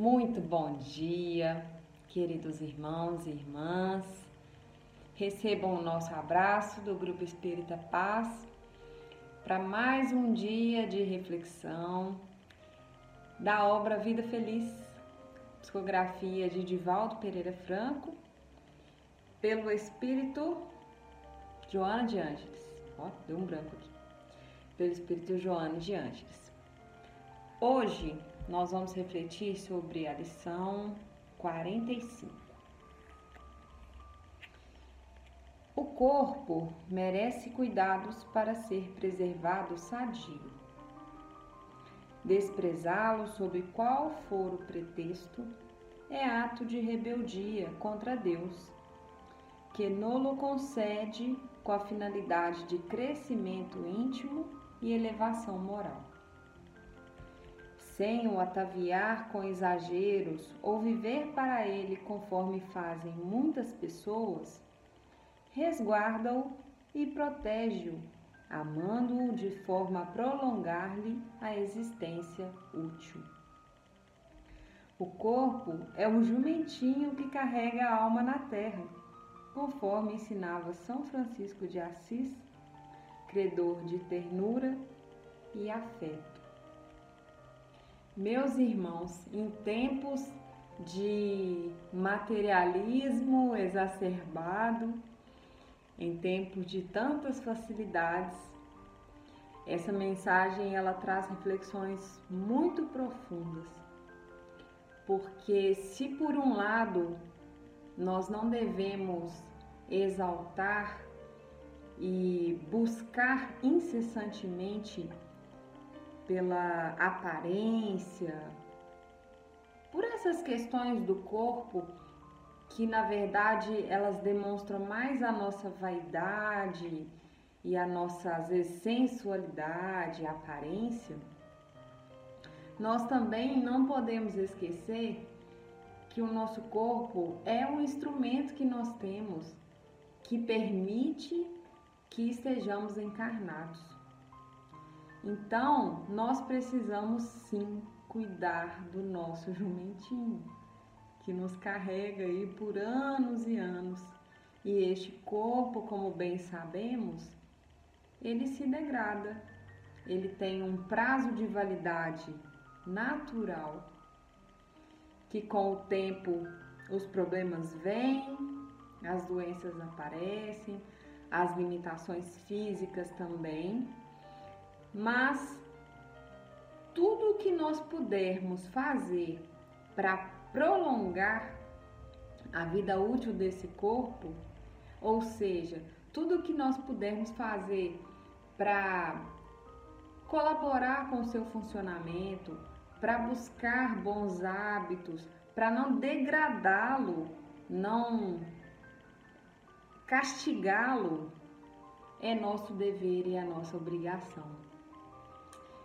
Muito bom dia, queridos irmãos e irmãs. Recebam o nosso abraço do Grupo Espírita Paz para mais um dia de reflexão da obra Vida Feliz, psicografia de Divaldo Pereira Franco, pelo Espírito Joana de Ângeles. Ó, deu um branco aqui. Pelo Espírito Joana de Ângeles. Hoje nós vamos refletir sobre a lição 45. O corpo merece cuidados para ser preservado sadio. Desprezá-lo sob qual for o pretexto é ato de rebeldia contra Deus, que nolo concede com a finalidade de crescimento íntimo e elevação moral sem o ataviar com exageros ou viver para ele conforme fazem muitas pessoas, resguarda-o e protege-o, amando-o de forma a prolongar-lhe a existência útil. O corpo é o jumentinho que carrega a alma na terra, conforme ensinava São Francisco de Assis, credor de ternura e afeto. Meus irmãos, em tempos de materialismo exacerbado, em tempos de tantas facilidades, essa mensagem ela traz reflexões muito profundas. Porque se por um lado nós não devemos exaltar e buscar incessantemente pela aparência, por essas questões do corpo que na verdade elas demonstram mais a nossa vaidade e a nossa às vezes sensualidade, aparência, nós também não podemos esquecer que o nosso corpo é um instrumento que nós temos que permite que estejamos encarnados. Então, nós precisamos sim cuidar do nosso jumentinho, que nos carrega aí por anos e anos. E este corpo, como bem sabemos, ele se degrada. Ele tem um prazo de validade natural, que com o tempo os problemas vêm, as doenças aparecem, as limitações físicas também mas tudo o que nós pudermos fazer para prolongar a vida útil desse corpo, ou seja, tudo o que nós pudermos fazer para colaborar com o seu funcionamento, para buscar bons hábitos, para não degradá-lo, não castigá-lo, é nosso dever e a nossa obrigação.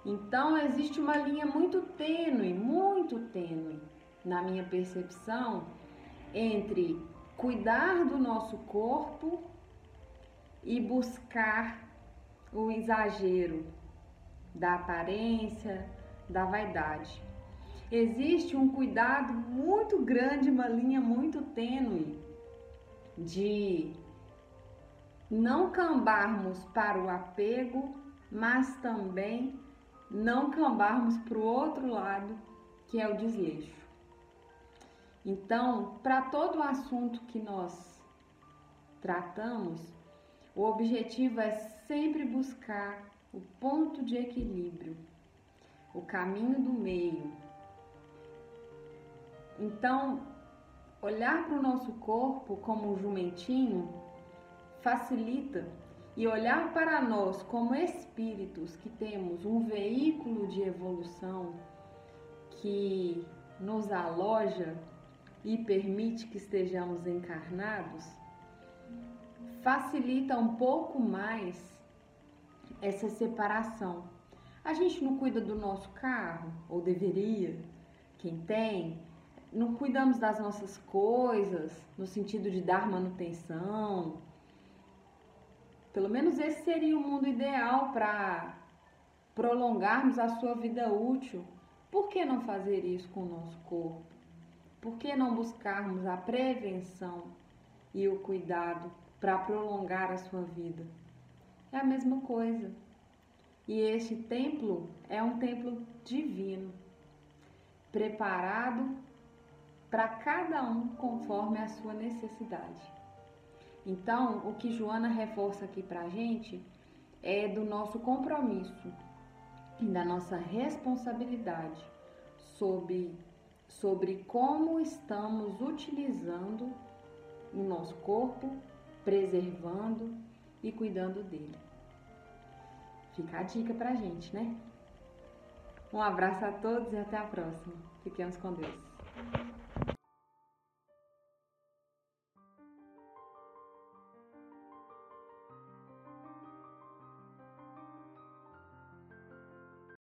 Então existe uma linha muito tênue, muito tênue, na minha percepção, entre cuidar do nosso corpo e buscar o exagero da aparência, da vaidade. Existe um cuidado muito grande, uma linha muito tênue de não cambarmos para o apego, mas também não cambarmos para o outro lado, que é o desleixo. Então, para todo o assunto que nós tratamos, o objetivo é sempre buscar o ponto de equilíbrio, o caminho do meio. Então, olhar para o nosso corpo como um jumentinho facilita e olhar para nós como espíritos que temos um veículo de evolução que nos aloja e permite que estejamos encarnados, facilita um pouco mais essa separação. A gente não cuida do nosso carro, ou deveria, quem tem, não cuidamos das nossas coisas, no sentido de dar manutenção, pelo menos esse seria o mundo ideal para prolongarmos a sua vida útil. Por que não fazer isso com o nosso corpo? Por que não buscarmos a prevenção e o cuidado para prolongar a sua vida? É a mesma coisa. E este templo é um templo divino, preparado para cada um conforme a sua necessidade. Então, o que Joana reforça aqui para a gente é do nosso compromisso e da nossa responsabilidade sobre, sobre como estamos utilizando o nosso corpo, preservando e cuidando dele. Fica a dica pra gente, né? Um abraço a todos e até a próxima. Fiquemos com Deus.